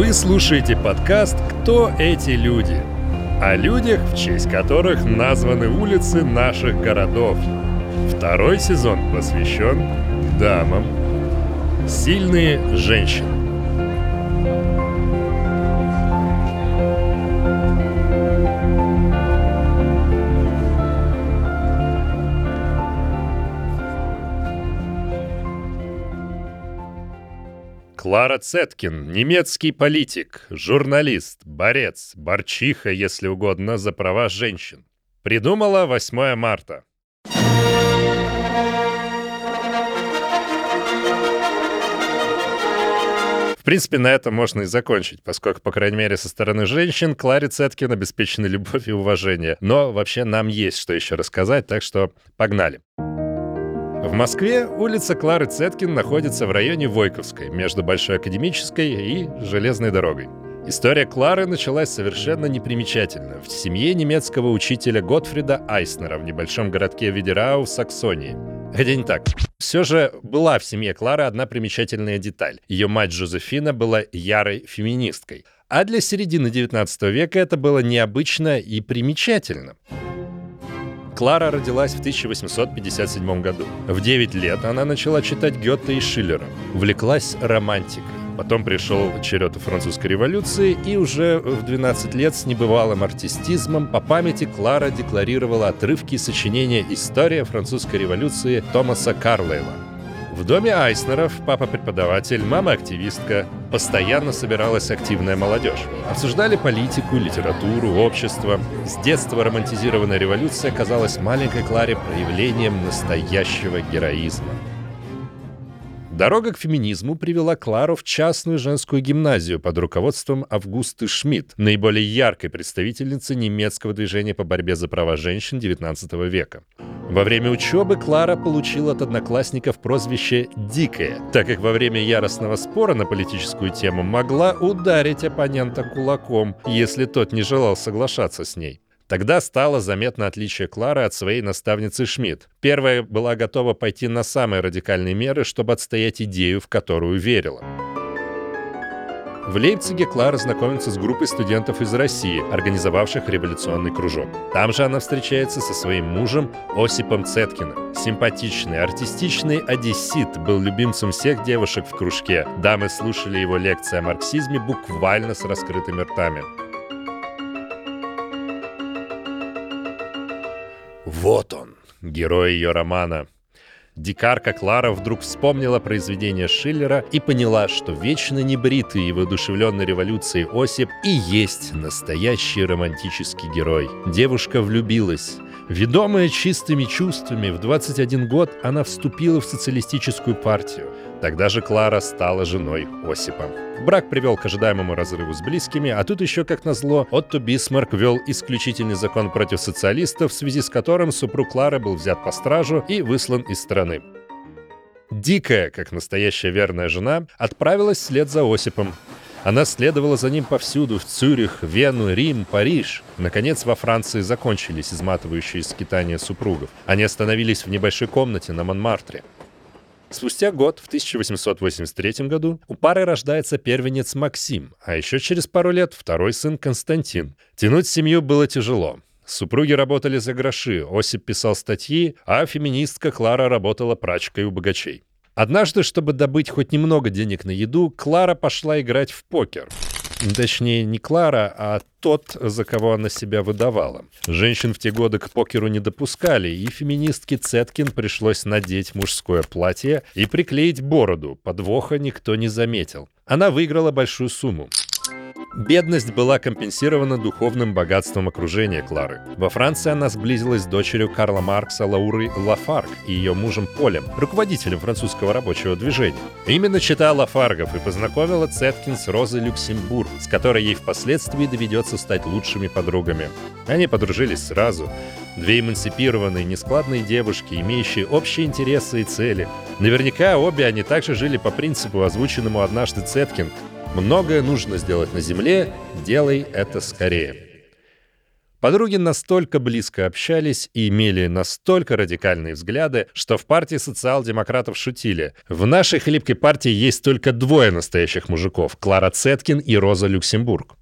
Вы слушаете подкаст «Кто эти люди?» О людях, в честь которых названы улицы наших городов. Второй сезон посвящен дамам. Сильные женщины. Клара Цеткин, немецкий политик, журналист, борец, борчиха, если угодно, за права женщин. Придумала 8 марта. В принципе, на этом можно и закончить, поскольку, по крайней мере, со стороны женщин Кларе Цеткин обеспечены любовь и уважение. Но вообще нам есть что еще рассказать, так что погнали. В Москве улица Клары Цеткин находится в районе Войковской, между Большой Академической и Железной дорогой. История Клары началась совершенно непримечательно в семье немецкого учителя Готфрида Айснера в небольшом городке Видерау в Саксонии. Хотя не так. Все же была в семье Клары одна примечательная деталь. Ее мать Жозефина была ярой феминисткой. А для середины 19 века это было необычно и примечательно. Клара родилась в 1857 году. В 9 лет она начала читать Гёте и Шиллера. Увлеклась романтикой. Потом пришел черед французской революции, и уже в 12 лет с небывалым артистизмом по памяти Клара декларировала отрывки сочинения «История французской революции» Томаса Карлейла. В доме Айснеров папа преподаватель, мама активистка. Постоянно собиралась активная молодежь. Обсуждали политику, литературу, общество. С детства романтизированная революция казалась маленькой Кларе проявлением настоящего героизма. Дорога к феминизму привела Клару в частную женскую гимназию под руководством Августы Шмидт, наиболее яркой представительницы немецкого движения по борьбе за права женщин XIX века. Во время учебы Клара получила от одноклассников прозвище «Дикая», так как во время яростного спора на политическую тему могла ударить оппонента кулаком, если тот не желал соглашаться с ней. Тогда стало заметно отличие Клары от своей наставницы Шмидт. Первая была готова пойти на самые радикальные меры, чтобы отстоять идею, в которую верила. В Лейпциге Клара знакомится с группой студентов из России, организовавших революционный кружок. Там же она встречается со своим мужем Осипом Цеткиным. Симпатичный, артистичный одессит был любимцем всех девушек в кружке. Дамы слушали его лекции о марксизме буквально с раскрытыми ртами. Вот он, герой ее романа. Дикарка Клара вдруг вспомнила произведение Шиллера и поняла, что вечно небритый и воодушевленный революцией Осип и есть настоящий романтический герой. Девушка влюбилась. Ведомая чистыми чувствами, в 21 год она вступила в социалистическую партию. Тогда же Клара стала женой Осипа. Брак привел к ожидаемому разрыву с близкими, а тут еще, как назло, Отто Бисмарк ввел исключительный закон против социалистов, в связи с которым супруг Клары был взят по стражу и выслан из страны. Дикая, как настоящая верная жена, отправилась вслед за Осипом. Она следовала за ним повсюду, в Цюрих, Вену, Рим, Париж. Наконец, во Франции закончились изматывающие скитания супругов. Они остановились в небольшой комнате на Монмартре. Спустя год, в 1883 году, у пары рождается первенец Максим, а еще через пару лет второй сын Константин. Тянуть семью было тяжело. Супруги работали за гроши, Осип писал статьи, а феминистка Клара работала прачкой у богачей. Однажды, чтобы добыть хоть немного денег на еду, Клара пошла играть в покер. Точнее, не Клара, а тот, за кого она себя выдавала. Женщин в те годы к покеру не допускали, и феминистке Цеткин пришлось надеть мужское платье и приклеить бороду. Подвоха никто не заметил. Она выиграла большую сумму. Бедность была компенсирована духовным богатством окружения Клары. Во Франции она сблизилась с дочерью Карла Маркса Лауры Лафарг и ее мужем Полем, руководителем французского рабочего движения. Именно читала Лафаргов и познакомила Цеткин с Розой Люксембург, с которой ей впоследствии доведется стать лучшими подругами. Они подружились сразу. Две эмансипированные, нескладные девушки, имеющие общие интересы и цели. Наверняка обе они также жили по принципу, озвученному однажды Цеткин, Многое нужно сделать на Земле, делай это скорее. Подруги настолько близко общались и имели настолько радикальные взгляды, что в партии социал-демократов шутили. В нашей хлипкой партии есть только двое настоящих мужиков – Клара Цеткин и Роза Люксембург.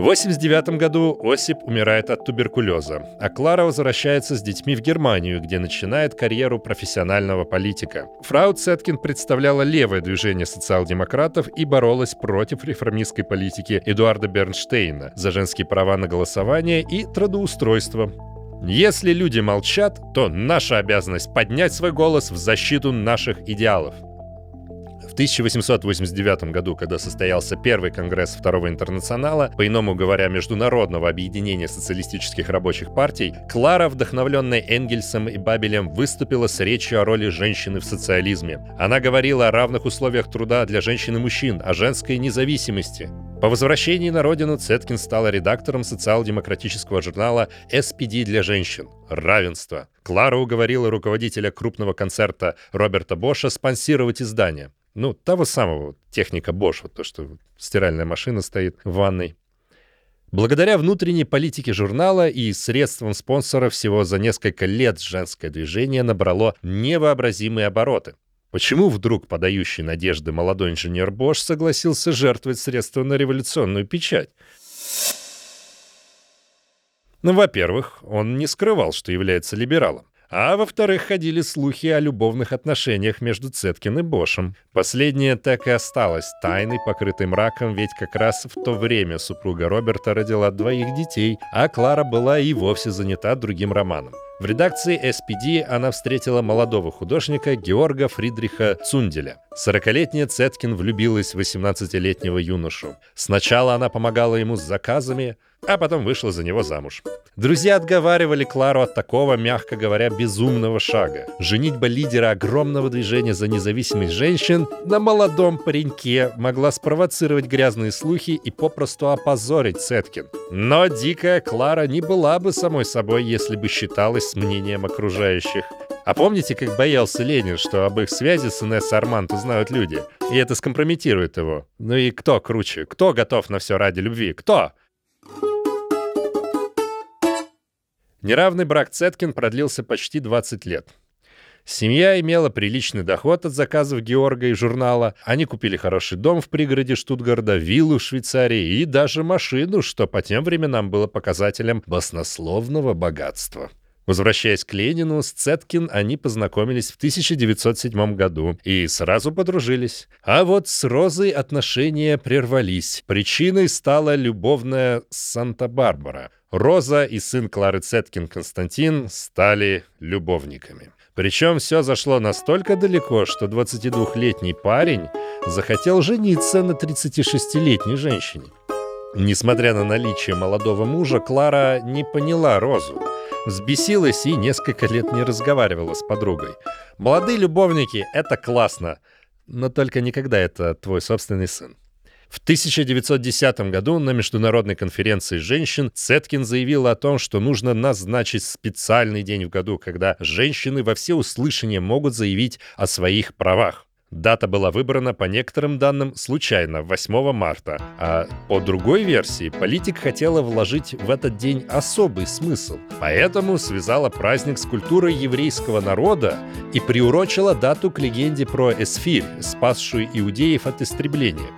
В 89 году Осип умирает от туберкулеза, а Клара возвращается с детьми в Германию, где начинает карьеру профессионального политика. Фрау Цеткин представляла левое движение социал-демократов и боролась против реформистской политики Эдуарда Бернштейна за женские права на голосование и трудоустройство. Если люди молчат, то наша обязанность поднять свой голос в защиту наших идеалов – в 1889 году, когда состоялся первый конгресс Второго интернационала, по-иному говоря, Международного объединения социалистических рабочих партий, Клара, вдохновленная Энгельсом и Бабелем, выступила с речью о роли женщины в социализме. Она говорила о равных условиях труда для женщин и мужчин, о женской независимости. По возвращении на родину Цеткин стала редактором социал-демократического журнала «SPD для женщин. Равенство». Клара уговорила руководителя крупного концерта Роберта Боша спонсировать издание. Ну, того самого техника Bosch, вот то, что стиральная машина стоит в ванной. Благодаря внутренней политике журнала и средствам спонсора всего за несколько лет женское движение набрало невообразимые обороты. Почему вдруг подающий надежды молодой инженер Бош согласился жертвовать средства на революционную печать? Ну, во-первых, он не скрывал, что является либералом. А во-вторых, ходили слухи о любовных отношениях между Цеткин и Бошем. Последнее так и осталось тайной, покрытой мраком, ведь как раз в то время супруга Роберта родила двоих детей, а Клара была и вовсе занята другим романом. В редакции SPD она встретила молодого художника Георга Фридриха Цунделя. Сорокалетняя Цеткин влюбилась в 18-летнего юношу. Сначала она помогала ему с заказами, а потом вышла за него замуж. Друзья отговаривали Клару от такого, мягко говоря, безумного шага. Женитьба лидера огромного движения за независимость женщин на молодом пареньке могла спровоцировать грязные слухи и попросту опозорить Цеткин. Но дикая Клара не была бы самой собой, если бы считалась с мнением окружающих. А помните, как боялся Ленин, что об их связи с Инесс Арманд узнают люди? И это скомпрометирует его. Ну и кто круче? Кто готов на все ради любви? Кто? Неравный брак Цеткин продлился почти 20 лет. Семья имела приличный доход от заказов Георга и журнала. Они купили хороший дом в пригороде Штутгарда, виллу в Швейцарии и даже машину, что по тем временам было показателем баснословного богатства. Возвращаясь к Ленину, с Цеткин они познакомились в 1907 году и сразу подружились. А вот с Розой отношения прервались. Причиной стала любовная Санта-Барбара. Роза и сын Клары Цеткин Константин стали любовниками. Причем все зашло настолько далеко, что 22-летний парень захотел жениться на 36-летней женщине. Несмотря на наличие молодого мужа, Клара не поняла Розу. Взбесилась и несколько лет не разговаривала с подругой. Молодые любовники — это классно, но только никогда это твой собственный сын. В 1910 году на Международной конференции женщин Цеткин заявила о том, что нужно назначить специальный день в году, когда женщины во всеуслышание могут заявить о своих правах. Дата была выбрана по некоторым данным случайно, 8 марта, а по другой версии политик хотела вложить в этот день особый смысл. Поэтому связала праздник с культурой еврейского народа и приурочила дату к легенде про Эсфирь, спасшую иудеев от истребления.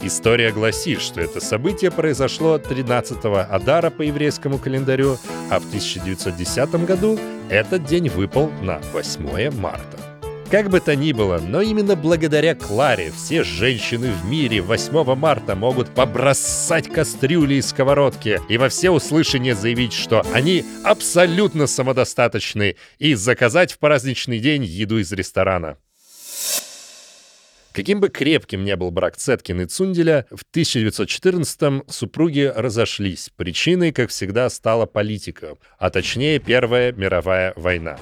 История гласит, что это событие произошло 13-го Адара по еврейскому календарю, а в 1910 году этот день выпал на 8 марта. Как бы то ни было, но именно благодаря Кларе все женщины в мире 8 марта могут побросать кастрюли и сковородки и во все услышание заявить, что они абсолютно самодостаточны и заказать в праздничный день еду из ресторана. Каким бы крепким ни был брак Цеткин и Цунделя, в 1914-м супруги разошлись. Причиной, как всегда, стала политика, а точнее Первая мировая война.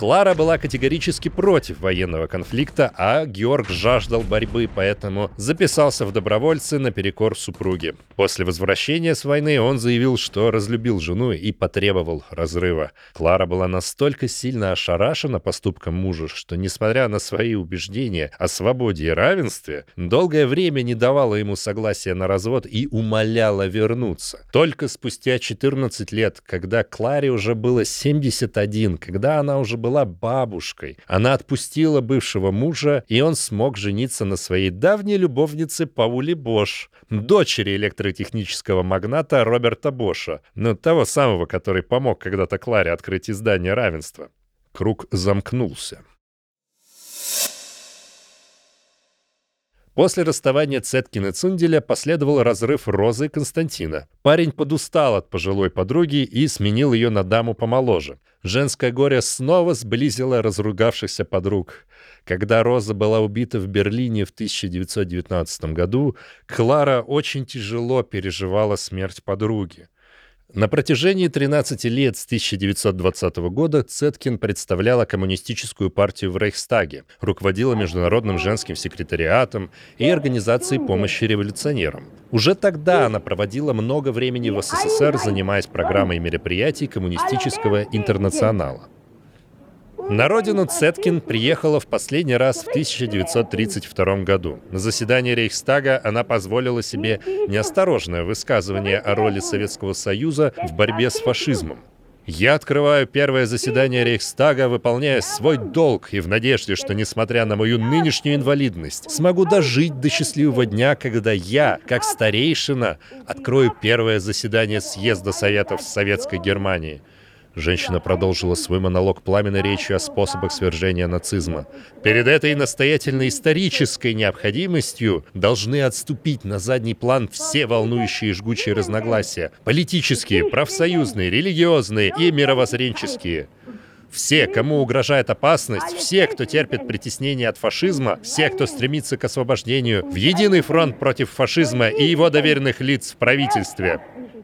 Клара была категорически против военного конфликта, а Георг жаждал борьбы, поэтому записался в добровольцы наперекор супруге. После возвращения с войны он заявил, что разлюбил жену и потребовал разрыва. Клара была настолько сильно ошарашена поступком мужа, что, несмотря на свои убеждения о свободе и равенстве, долгое время не давала ему согласия на развод и умоляла вернуться. Только спустя 14 лет, когда Кларе уже было 71, когда она уже была была бабушкой. Она отпустила бывшего мужа, и он смог жениться на своей давней любовнице Пауле Бош, дочери электротехнического магната Роберта Боша, но того самого, который помог когда-то Кларе открыть издание равенства. Круг замкнулся. После расставания Цеткина и Цунделя последовал разрыв Розы и Константина. Парень подустал от пожилой подруги и сменил ее на даму помоложе. Женское горе снова сблизило разругавшихся подруг. Когда Роза была убита в Берлине в 1919 году, Клара очень тяжело переживала смерть подруги. На протяжении 13 лет с 1920 года Цеткин представляла коммунистическую партию в Рейхстаге, руководила Международным женским секретариатом и Организацией помощи революционерам. Уже тогда она проводила много времени в СССР, занимаясь программой мероприятий коммунистического интернационала. На родину Цеткин приехала в последний раз в 1932 году. На заседании Рейхстага она позволила себе неосторожное высказывание о роли Советского Союза в борьбе с фашизмом. Я открываю первое заседание Рейхстага, выполняя свой долг и в надежде, что, несмотря на мою нынешнюю инвалидность, смогу дожить до счастливого дня, когда я, как старейшина, открою первое заседание Съезда Советов Советской Германии – Женщина продолжила свой монолог пламенной речью о способах свержения нацизма. Перед этой настоятельно исторической необходимостью должны отступить на задний план все волнующие и жгучие разногласия. Политические, профсоюзные, религиозные и мировоззренческие. Все, кому угрожает опасность, все, кто терпит притеснение от фашизма, все, кто стремится к освобождению, в единый фронт против фашизма и его доверенных лиц в правительстве.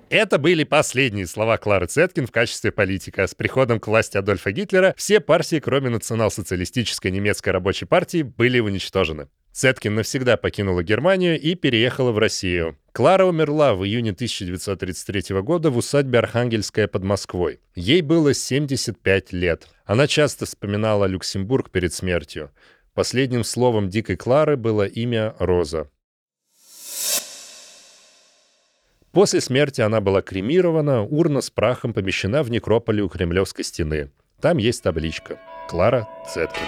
Это были последние слова Клары Цеткин в качестве политика. С приходом к власти Адольфа Гитлера все партии, кроме национал-социалистической немецкой рабочей партии, были уничтожены. Цеткин навсегда покинула Германию и переехала в Россию. Клара умерла в июне 1933 года в усадьбе Архангельская под Москвой. Ей было 75 лет. Она часто вспоминала Люксембург перед смертью. Последним словом дикой Клары было имя Роза. После смерти она была кремирована, урна с прахом помещена в некрополе у Кремлевской стены. Там есть табличка «Клара Цеткин».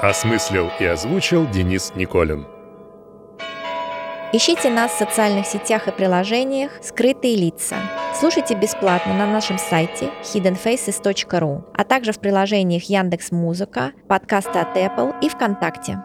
Осмыслил и озвучил Денис Николин. Ищите нас в социальных сетях и приложениях «Скрытые лица». Слушайте бесплатно на нашем сайте hiddenfaces.ru, а также в приложениях Яндекс.Музыка, подкасты от Apple и ВКонтакте.